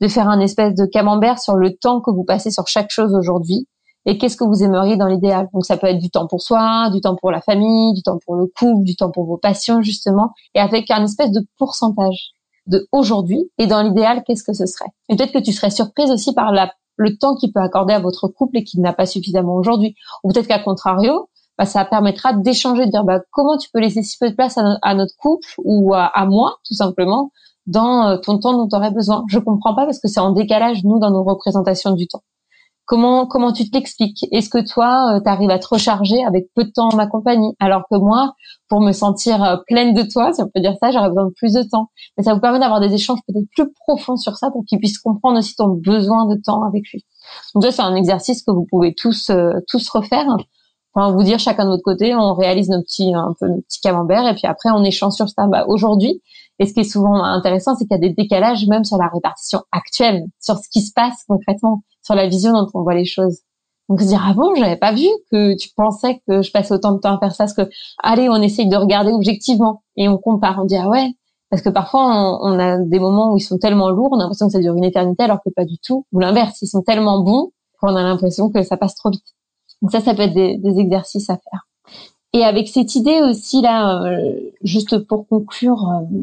[SPEAKER 2] de faire un espèce de camembert sur le temps que vous passez sur chaque chose aujourd'hui et qu'est-ce que vous aimeriez dans l'idéal? Donc ça peut être du temps pour soi, du temps pour la famille, du temps pour le couple, du temps pour vos passions justement, et avec un espèce de pourcentage de aujourd'hui et dans l'idéal qu'est-ce que ce serait? Et peut-être que tu serais surprise aussi par la, le temps qu'il peut accorder à votre couple et qu'il n'a pas suffisamment aujourd'hui. Ou peut-être qu'à contrario, bah, ça permettra d'échanger, de dire bah, comment tu peux laisser si peu de place à, notre couple ou à, à, moi tout simplement dans euh, ton temps dont tu aurais besoin? Je comprends pas parce que c'est en décalage nous dans nos représentations du temps. Comment comment tu t'expliques? Est-ce que toi, euh, tu arrives à te recharger avec peu de temps en ma compagnie? Alors que moi, pour me sentir euh, pleine de toi, si on peut dire ça, j'aurais besoin de plus de temps. Mais ça vous permet d'avoir des échanges peut-être plus profonds sur ça pour qu'ils puissent comprendre aussi ton besoin de temps avec lui. Donc ça, c'est un exercice que vous pouvez tous euh, tous refaire. Enfin, vous dire chacun de votre côté, on réalise nos petits un peu nos petits camemberts et puis après on échange sur ça. Bah, aujourd'hui, et ce qui est souvent intéressant, c'est qu'il y a des décalages même sur la répartition actuelle, sur ce qui se passe concrètement, sur la vision dont on voit les choses. Donc se dire ah bon, j'avais pas vu que tu pensais que je passais autant de temps à faire ça, parce que allez, on essaye de regarder objectivement et on compare, on dit ah ouais, Parce que parfois, on, a des moments où ils sont tellement lourds, on a l'impression que ça dure une éternité, alors que pas du tout. Ou l'inverse, ils sont tellement bons qu'on a l'impression que ça passe trop vite. Donc ça, ça peut être des exercices à faire. Et avec cette idée aussi là, euh, juste pour conclure, euh,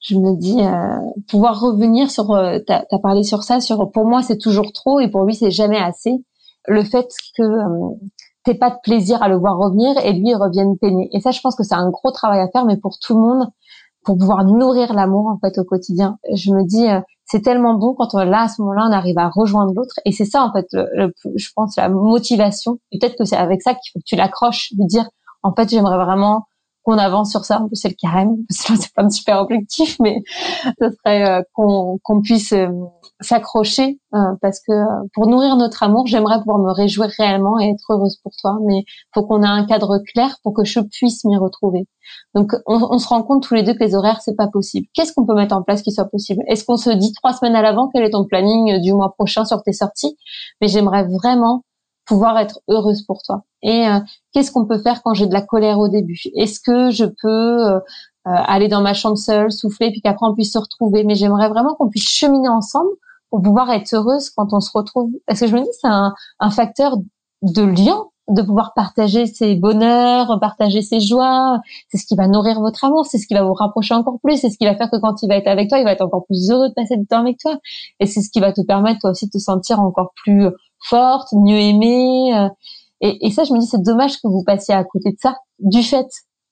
[SPEAKER 2] je me dis euh, pouvoir revenir sur. Euh, T'as as parlé sur ça. Sur pour moi, c'est toujours trop et pour lui, c'est jamais assez. Le fait que t'aies pas de plaisir à le voir revenir et lui revienne peiner. Et ça, je pense que c'est un gros travail à faire, mais pour tout le monde, pour pouvoir nourrir l'amour en fait au quotidien. Je me dis, c'est tellement bon quand on, là à ce moment-là, on arrive à rejoindre l'autre. Et c'est ça en fait, je pense la motivation. Peut-être que c'est avec ça qu'il faut que tu l'accroches, de dire en fait, j'aimerais vraiment qu'on avance sur ça. En plus, c'est le carême. C'est pas un super objectif, mais ce serait euh, qu'on puisse euh, s'accrocher euh, parce que pour nourrir notre amour, j'aimerais pouvoir me réjouir réellement et être heureuse pour toi. Mais faut qu'on ait un cadre clair pour que je puisse m'y retrouver. Donc, on, on, se rend compte tous les deux que les horaires, c'est pas possible. Qu'est-ce qu'on peut mettre en place qui soit possible? Est-ce qu'on se dit trois semaines à l'avant quel est ton planning du mois prochain sur tes sorties? Mais j'aimerais vraiment pouvoir être heureuse pour toi. Et euh, qu'est-ce qu'on peut faire quand j'ai de la colère au début? Est-ce que je peux euh, euh, aller dans ma chambre seule, souffler, puis qu'après on puisse se retrouver? Mais j'aimerais vraiment qu'on puisse cheminer ensemble pour pouvoir être heureuse quand on se retrouve. Parce que je me dis, c'est un, un facteur de lien de pouvoir partager ses bonheurs, partager ses joies? C'est ce qui va nourrir votre amour, c'est ce qui va vous rapprocher encore plus, c'est ce qui va faire que quand il va être avec toi, il va être encore plus heureux de passer du temps avec toi. Et c'est ce qui va te permettre toi aussi de te sentir encore plus forte, mieux aimée. Euh, et, et, ça, je me dis, c'est dommage que vous passiez à côté de ça, du fait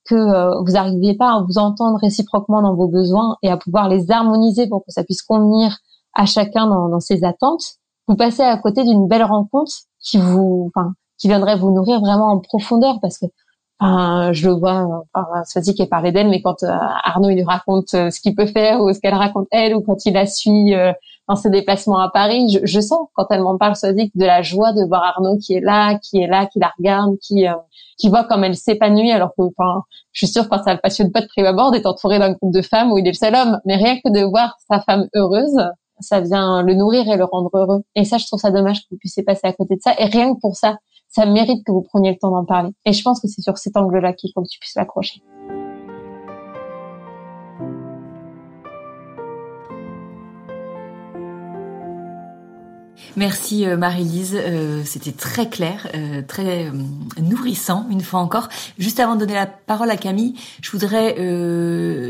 [SPEAKER 2] que euh, vous n'arriviez pas à vous entendre réciproquement dans vos besoins et à pouvoir les harmoniser pour que ça puisse convenir à chacun dans, dans ses attentes. Vous passez à côté d'une belle rencontre qui vous, enfin, qui viendrait vous nourrir vraiment en profondeur parce que Enfin, je le vois, enfin, Swazik qui parlé d'elle, mais quand euh, Arnaud il lui raconte ce qu'il peut faire ou ce qu'elle raconte elle, ou quand il la suit dans ses déplacements à Paris, je, je sens quand elle m'en parle, Swazik, de la joie de voir Arnaud qui est là, qui est là, qui la regarde, qui euh, qui voit comme elle s'épanouit, alors que, enfin, je suis sûre quand ça le passionne pas de prime abord d'être entouré d'un groupe de femmes où il est le seul homme, mais rien que de voir sa femme heureuse, ça vient le nourrir et le rendre heureux. Et ça, je trouve ça dommage que vous puissiez passer à côté de ça. Et rien que pour ça, ça mérite que vous preniez le temps d'en parler. Et je pense que c'est sur cet angle-là qu'il faut que tu puisses l'accrocher.
[SPEAKER 1] Merci euh, Marie-Lise, euh, c'était très clair, euh, très nourrissant une fois encore. Juste avant de donner la parole à Camille, je voudrais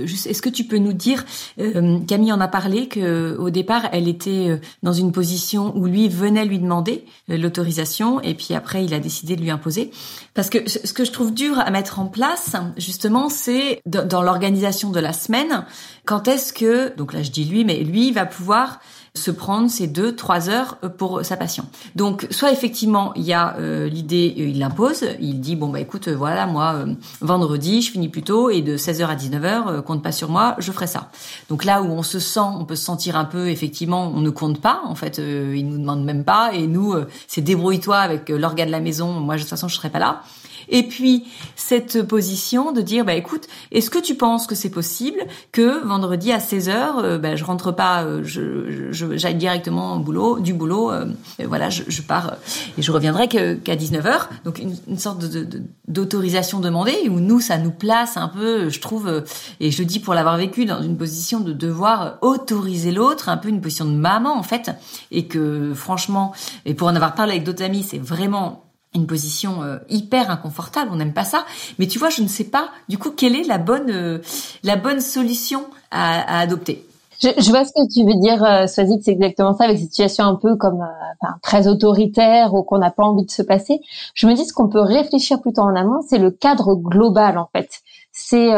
[SPEAKER 1] juste, est-ce que tu peux nous dire, Camille en a parlé que au départ elle était dans une position où lui venait lui demander l'autorisation et puis après il a décidé de lui imposer. Parce que ce que je trouve dur à mettre en place, justement, c'est dans l'organisation de la semaine, quand est-ce que, donc là je dis lui, mais lui va pouvoir se prendre ces deux, trois heures euh, pour sa passion. Donc, soit effectivement, il y a euh, l'idée, euh, il l'impose, il dit, bon, bah écoute, voilà, moi, vendredi, je finis plus tôt, et de 16h à 19h, compte pas sur moi, je ferai ça. Donc là où on se sent, on peut se sentir un peu, effectivement, on ne compte pas, en fait, il nous demande même pas, et nous, c'est débrouille-toi avec l'organe de la maison, moi, de toute façon, je serai pas là. Et puis cette position de dire bah écoute, est-ce que tu penses que c'est possible que vendredi à 16h euh, bah, je rentre pas euh, je j'aille directement au boulot du boulot euh, voilà, je, je, pars et je reviendrai qu'à 19h. Donc une, une sorte de, d'autorisation demandée où nous ça nous place un peu je trouve et je dis pour l'avoir vécu dans une position de devoir autoriser l'autre, un peu une position de maman en fait et que franchement et pour en avoir parlé avec d'autres amis, c'est vraiment une position euh, hyper inconfortable, on n'aime pas ça. Mais tu vois, je ne sais pas du coup quelle est la bonne euh, la bonne solution à, adopter.
[SPEAKER 2] Je, vois ce que tu veux dire, euh, c'est exactement ça, avec cette situation un peu comme euh, très autoritaire ou qu'on n'a pas envie de se passer. Je me dis ce qu'on peut réfléchir plutôt en amont, c'est le cadre global en fait. C'est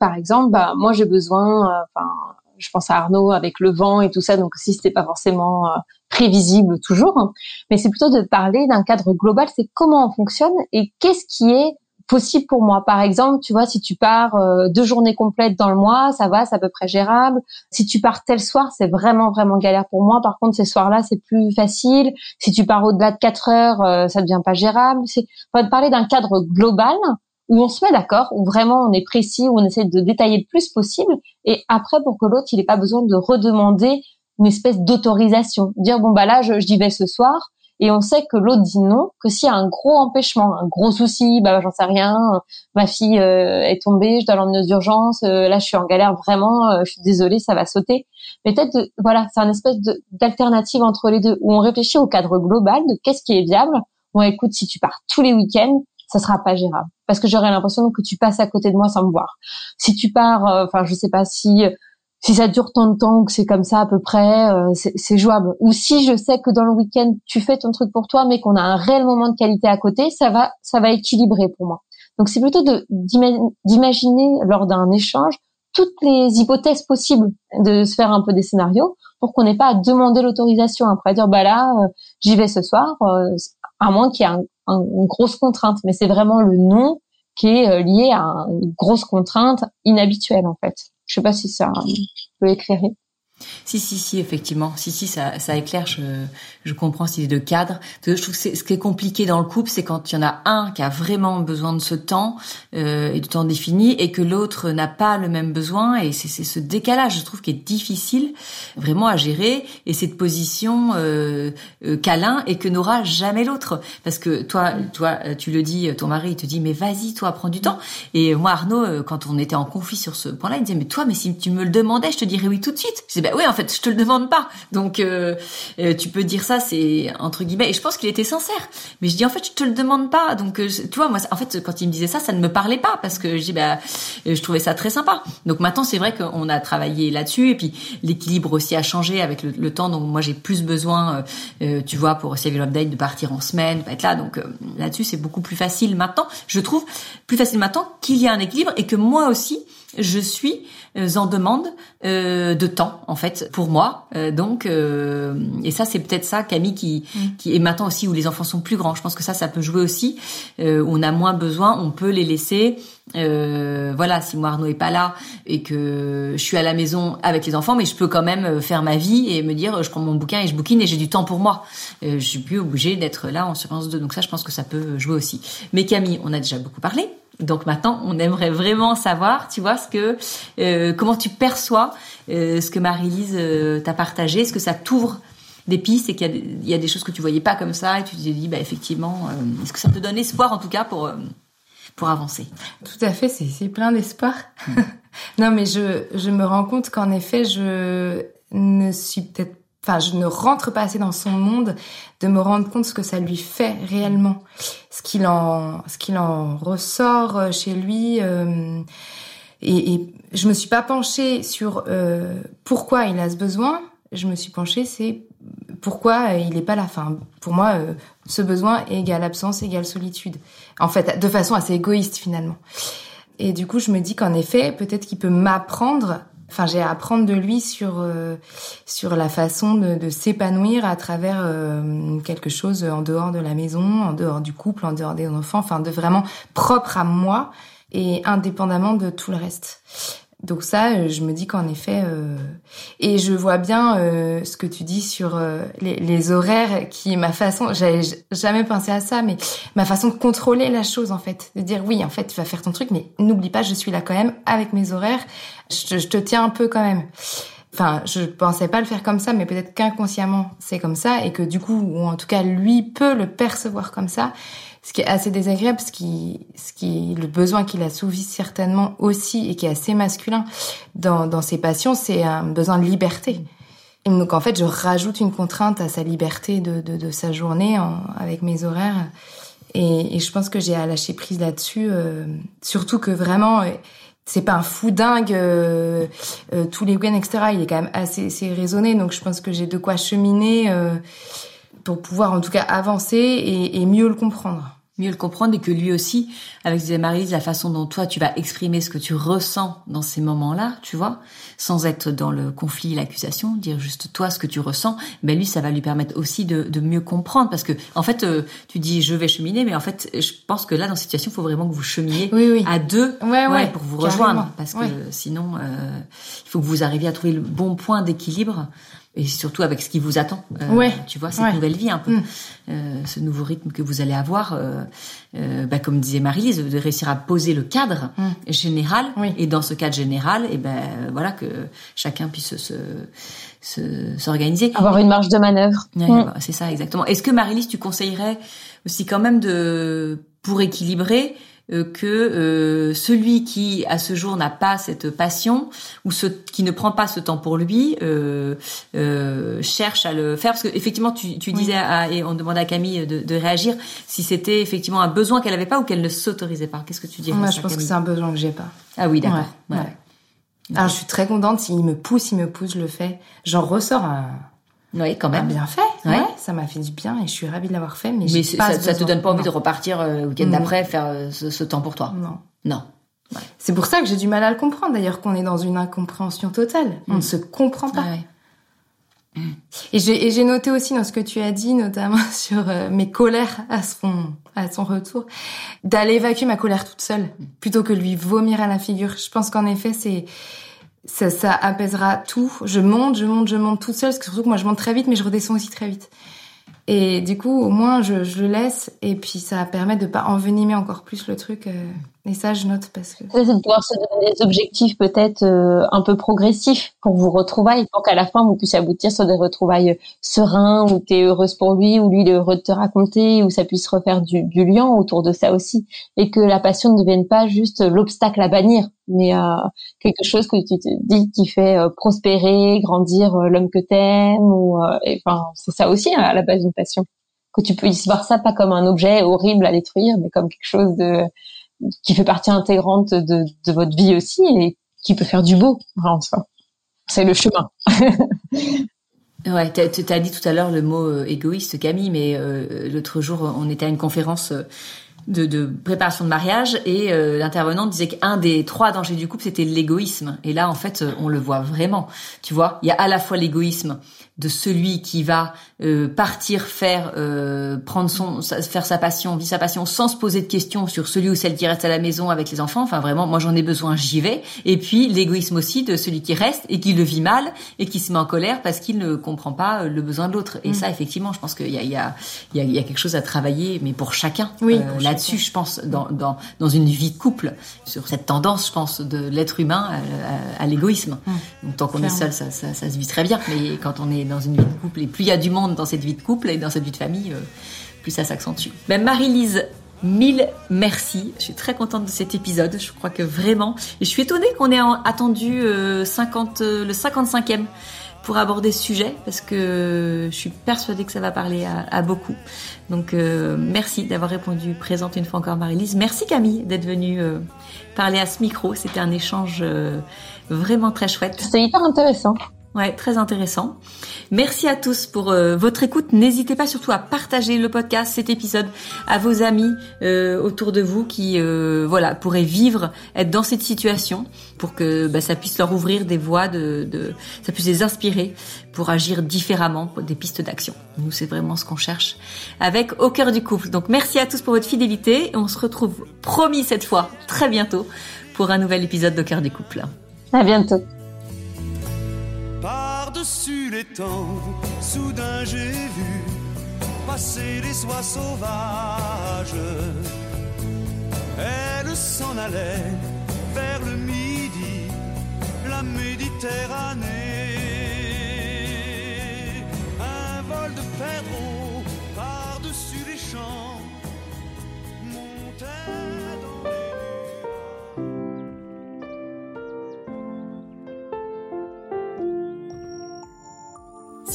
[SPEAKER 2] par exemple, bah, moi j'ai besoin, je pense à Arnaud avec le vent et tout ça, donc si c'était pas forcément euh, prévisible toujours, hein. mais c'est plutôt de parler d'un cadre global, c'est comment on fonctionne et qu'est-ce qui est possible pour moi. Par exemple, tu vois, si tu pars euh, deux journées complètes dans le mois, ça va, c'est à peu près gérable. Si tu pars tel soir, c'est vraiment vraiment galère pour moi. Par contre, ces soirs-là, c'est plus facile. Si tu pars au-delà de quatre heures, euh, ça devient pas gérable. C'est faut te parler d'un cadre global où on se met d'accord, où vraiment on est précis, où on essaie de détailler le plus possible, et après pour que l'autre il n'ait pas besoin de redemander une espèce d'autorisation, dire bon bah là je, j'y vais ce soir, et on sait que l'autre dit non que s'il y a un gros empêchement, un gros souci, bah j'en sais rien, ma fille euh, est tombée, je dois l'emmener aux urgences, euh, là je suis en galère vraiment, euh, je suis désolée, ça va sauter. Peut-être voilà, c'est un espèce d'alternative entre les deux où on réfléchit au cadre global de qu'est-ce qui est viable. Bon écoute, si tu pars tous les week-ends, ça sera pas gérable parce que j'aurais l'impression que tu passes à côté de moi sans me voir. Si tu pars, enfin je sais pas si si ça dure tant de temps ou que c'est comme ça à peu près, euh, c'est jouable. Ou si je sais que dans le week-end tu fais ton truc pour toi, mais qu'on a un réel moment de qualité à côté, ça va, ça va équilibrer pour moi. Donc c'est plutôt d'imaginer lors d'un échange toutes les hypothèses possibles, de se faire un peu des scénarios pour qu'on n'ait pas à demander l'autorisation après dire bah là euh, j'y vais ce soir, euh, à moins qu'il y ait une grosse contrainte. Mais c'est vraiment le non qui est lié à une grosse contrainte inhabituelle en fait. Je sais pas si ça peut éclairer.
[SPEAKER 1] Si, si, si, effectivement. Si, si, ça, ça éclaire, je, je comprends cette idée de cadre. Je trouve que ce qui est compliqué dans le couple, c'est quand il y en a un qui a vraiment besoin de ce temps euh, et du temps défini et que l'autre n'a pas le même besoin. Et c'est ce décalage, je trouve, qui est difficile vraiment à gérer. Et cette position euh, euh, câlin et que n'aura jamais l'autre. Parce que toi, toi, tu le dis, ton mari, il te dit, mais vas-y, toi, prends du temps. Et moi, Arnaud, quand on était en conflit sur ce point-là, il disait, mais toi, mais si tu me le demandais, je te dirais oui tout de suite. Je bah oui, en fait, je te le demande pas. Donc, euh, euh, tu peux dire ça, c'est entre guillemets. Et je pense qu'il était sincère. Mais je dis en fait, je te le demande pas. Donc, euh, tu vois, moi, en fait, quand il me disait ça, ça ne me parlait pas parce que je dis bah, je trouvais ça très sympa. Donc maintenant, c'est vrai qu'on a travaillé là-dessus et puis l'équilibre aussi a changé avec le, temps. Donc moi, j'ai plus besoin, tu vois, pour Civil Update de partir en semaine, pas être là. Donc là-dessus, c'est beaucoup plus facile maintenant. Je trouve plus facile maintenant qu'il y a un équilibre et que moi aussi, je suis euh, en demande euh, de temps en fait pour moi. Euh, donc et ça c'est peut-être ça Camille qui mm. qui est maintenant aussi où les enfants sont plus grands. Je pense que ça ça peut jouer aussi. on a moins besoin, on peut les laisser. voilà, si moi Arnaud est pas là et que je suis à la maison avec les enfants, mais je peux quand même faire ma vie et me dire je prends mon bouquin et je bouquine et j'ai du temps pour moi. je suis plus obligée d'être là en séquence 2. Donc ça je pense que ça peut jouer aussi. Mais Camille, on a déjà beaucoup parlé. Donc maintenant, on aimerait vraiment savoir, tu vois, ce que, euh, comment tu perçois euh, ce que Marie-Lise euh, t'a partagé. Est-ce que ça t'ouvre des pistes et qu'il y, a des choses que tu voyais pas comme ça et tu te dis, bah effectivement, est-ce que ça te donne espoir en tout cas pour pour avancer?
[SPEAKER 3] Tout à fait, c'est plein d'espoir. Mm. non, mais je je me rends compte qu'en effet, je ne suis peut-être enfin je ne rentre pas assez dans son monde de me rendre compte ce que ça lui fait réellement ce qu'il en ce qu'il en ressort euh, chez lui euh, et, et je me suis pas penchée sur euh, pourquoi il a ce besoin. Je me suis penchée c'est pourquoi il est pas là. Enfin pour moi ce besoin égale absence égale solitude. En fait de façon assez égoïste finalement. Et du coup je me dis qu'en effet peut-être qu'il peut m'apprendre enfin j'ai à apprendre de lui sur euh, sur la façon de, s'épanouir à travers euh, quelque chose en dehors de la maison, en dehors du couple, en dehors des enfants, enfin de vraiment propre à moi et indépendamment de tout le reste. Donc ça, euh, je me dis qu'en effet, euh, et je vois bien euh, ce que tu dis sur les, les, horaires, qui ma façon, j'avais jamais pensé à ça, mais ma façon de contrôler la chose en fait, de dire oui, en fait, tu vas faire ton truc, mais n'oublie pas, je suis là quand même avec mes horaires, je, je te tiens un peu quand même. Enfin, je pensais pas le faire comme ça, mais peut-être qu'inconsciemment c'est comme ça, et que du coup, ou en tout cas lui peut le percevoir comme ça ce qui est assez désagréable, ce qui, ce qui, le besoin qu'il a souvi certainement aussi et qui est assez masculin dans, dans ses passions, c'est un besoin de liberté. Donc en fait, je rajoute une contrainte à sa liberté de, de, de sa journée avec mes horaires. Et, et, je pense que j'ai à lâcher prise là-dessus, euh, surtout que vraiment, euh, c'est pas un fou dingue euh, euh, tous les week-ends, etc. Il est quand même assez, assez raisonné, donc je pense que j'ai de quoi cheminer pour pouvoir en tout cas avancer et, et mieux le comprendre
[SPEAKER 1] mieux le comprendre et que lui aussi, avec ses Marie, la façon dont toi tu vas exprimer ce que tu ressens dans ces moments-là, tu vois, sans être dans le conflit, l'accusation, dire juste toi ce que tu ressens, ben lui ça va lui permettre aussi de, de mieux comprendre parce que en fait euh, tu dis je vais cheminer, mais en fait je pense que là dans cette situation il faut vraiment que vous cheminiez à deux
[SPEAKER 3] ouais, ouais,
[SPEAKER 1] pour vous rejoindre parce que sinon euh, il faut que vous arriviez à trouver le bon point d'équilibre et surtout avec ce qui vous attend. Euh,
[SPEAKER 3] Ouais.
[SPEAKER 1] Tu vois, cette
[SPEAKER 3] Ouais.
[SPEAKER 1] nouvelle vie un peu,
[SPEAKER 3] Mm.
[SPEAKER 1] euh, ce nouveau rythme que vous allez avoir. euh, euh, bah, comme disait Marie-Lise, de réussir à poser le cadre
[SPEAKER 3] Mm.
[SPEAKER 1] général.
[SPEAKER 3] Oui.
[SPEAKER 1] Et dans ce cadre général, et ben voilà que chacun puisse se se- s'organiser.
[SPEAKER 2] Avoir une marge de manœuvre.
[SPEAKER 1] Ouais,
[SPEAKER 2] Mm.
[SPEAKER 1] c'est ça exactement. Est-ce que Marie-Lise, tu conseillerais aussi quand même de pour équilibrer euh, que euh, celui qui à ce jour n'a pas cette passion ou ce qui ne prend pas ce temps pour lui euh, euh, cherche à le faire parce que effectivement tu, tu
[SPEAKER 3] Oui.
[SPEAKER 1] disais à- et on demandait à Camille de, de réagir si c'était effectivement un besoin qu'elle avait pas ou qu'elle ne s'autorisait pas. Qu'est-ce que tu dirais
[SPEAKER 3] Moi, je pense que c'est un besoin que j'ai pas.
[SPEAKER 1] Ah oui, d'accord.
[SPEAKER 3] Ouais,
[SPEAKER 1] Ouais.
[SPEAKER 3] ouais. Alors, je suis très contente. S'il me pousse, il me pousse, je le fais. J'en ressors un,
[SPEAKER 1] Oui, quand même.
[SPEAKER 3] bien fait.
[SPEAKER 1] Ouais.
[SPEAKER 3] Ouais. ça m'a fait du bien et je suis ravie de l'avoir fait. Mais, pas
[SPEAKER 1] ça, ça te donne pas envie
[SPEAKER 3] Non.
[SPEAKER 1] de repartir euh, le week-end d'après faire euh, ce, ce temps pour toi?
[SPEAKER 3] Non.
[SPEAKER 1] Non.
[SPEAKER 3] C'est pour ça que j'ai du mal à le comprendre. D'ailleurs, qu'on est dans une incompréhension totale. On ne se comprend pas.
[SPEAKER 1] Ah ouais.
[SPEAKER 3] Et j'ai et j'ai noté aussi dans ce que tu as dit, notamment sur euh, mes colères à son à son retour, d'aller évacuer ma colère toute seule plutôt que lui vomir à la figure. Je pense qu'en effet, c'est ça, ça apaisera tout. Je monte, je monte, je monte toute seule, parce que surtout que moi je monte très vite, mais je redescends aussi très vite. Et du coup, au moins, je, je le laisse, et puis ça permet de pas envenimer encore plus le truc. euh, et ça, je note parce que.
[SPEAKER 2] C'est de pouvoir se donner des objectifs peut-être euh, un peu progressifs pour vous retrouvailles, pour qu'à la fin vous puissiez aboutir sur des retrouvailles sereins, où tu es heureuse pour lui, où lui il est heureux de te raconter, où ça puisse refaire du, du lien autour de ça aussi, et que la passion ne devienne pas juste l'obstacle à bannir, mais euh, quelque chose que tu te dis qui fait euh, prospérer, grandir euh, l'homme que t'aimes, ou euh, et, enfin c'est ça aussi hein, à la base d'une passion, que tu puisses voir ça pas comme un objet horrible à détruire, mais comme quelque chose de qui fait partie intégrante de, de votre vie aussi et qui peut faire du beau. Enfin, c'est le chemin.
[SPEAKER 1] Ouais, t'as as dit tout à l'heure le mot euh, égoïste, Camille, mais euh, l'autre jour, on était à une conférence euh, de, de préparation de mariage et euh, l'intervenante disait qu'un des trois dangers du couple, c'était l'égoïsme. Et là, en fait, on le voit vraiment. Tu vois, il y a à la fois l'égoïsme de celui qui va euh, partir faire euh, prendre son sa- faire sa passion vivre sa passion sans se poser de questions sur celui ou celle qui reste à la maison avec les enfants. Enfin vraiment moi j'en ai besoin j'y vais. Et puis l'égoïsme aussi de celui qui reste et qui le vit mal et qui se met en colère parce qu'il ne comprend pas euh, le besoin de l'autre. Et
[SPEAKER 3] Mm.
[SPEAKER 1] ça effectivement je pense qu'il y a il y a il y a, quelque chose à travailler mais pour chacun
[SPEAKER 3] Oui,
[SPEAKER 1] euh, là-dessus je pense dans dans dans une vie de couple sur cette tendance je pense de l'être humain à, à- à l'égoïsme.
[SPEAKER 3] Mm.
[SPEAKER 1] donc tant qu'on est seul ça, ça ça se vit très bien. Mais quand on est dans une vie de couple et plus il y a du monde dans cette vie de couple et dans cette vie de famille euh, plus ça s'accentue ben Marie-Lise Mille merci. Je suis très contente de cet épisode. Je crois que vraiment, et je suis étonnée qu'on ait en- attendu euh, 50, euh, le 55e pour aborder ce sujet parce que je suis persuadée que ça va parler à, beaucoup. Donc merci d'avoir répondu présente une fois encore Marie-Lise. Merci Camille d'être venue parler à ce micro. C'était un échange vraiment très chouette.
[SPEAKER 2] C'était hyper intéressant.
[SPEAKER 1] Ouais, très intéressant. Merci à tous pour euh, votre écoute. N'hésitez pas surtout à partager le podcast, cet épisode, à vos amis euh, autour de vous qui, euh, voilà, pourraient vivre, être dans cette situation, pour que bah, ça puisse leur ouvrir des voies, de, de, ça puisse les inspirer pour agir différemment, pour des pistes d'action. Nous, c'est vraiment ce qu'on cherche avec Au cœur du couple. Donc, merci à tous pour votre fidélité. On se retrouve, promis cette fois, très bientôt, pour un nouvel épisode d'Au cœur du couple.
[SPEAKER 2] À bientôt.
[SPEAKER 4] Par-dessus les temps, soudain j'ai vu passer les oies sauvages. Elle s'en allait vers le midi, la Méditerranée. Un vol de perdreaux par-dessus les champs montait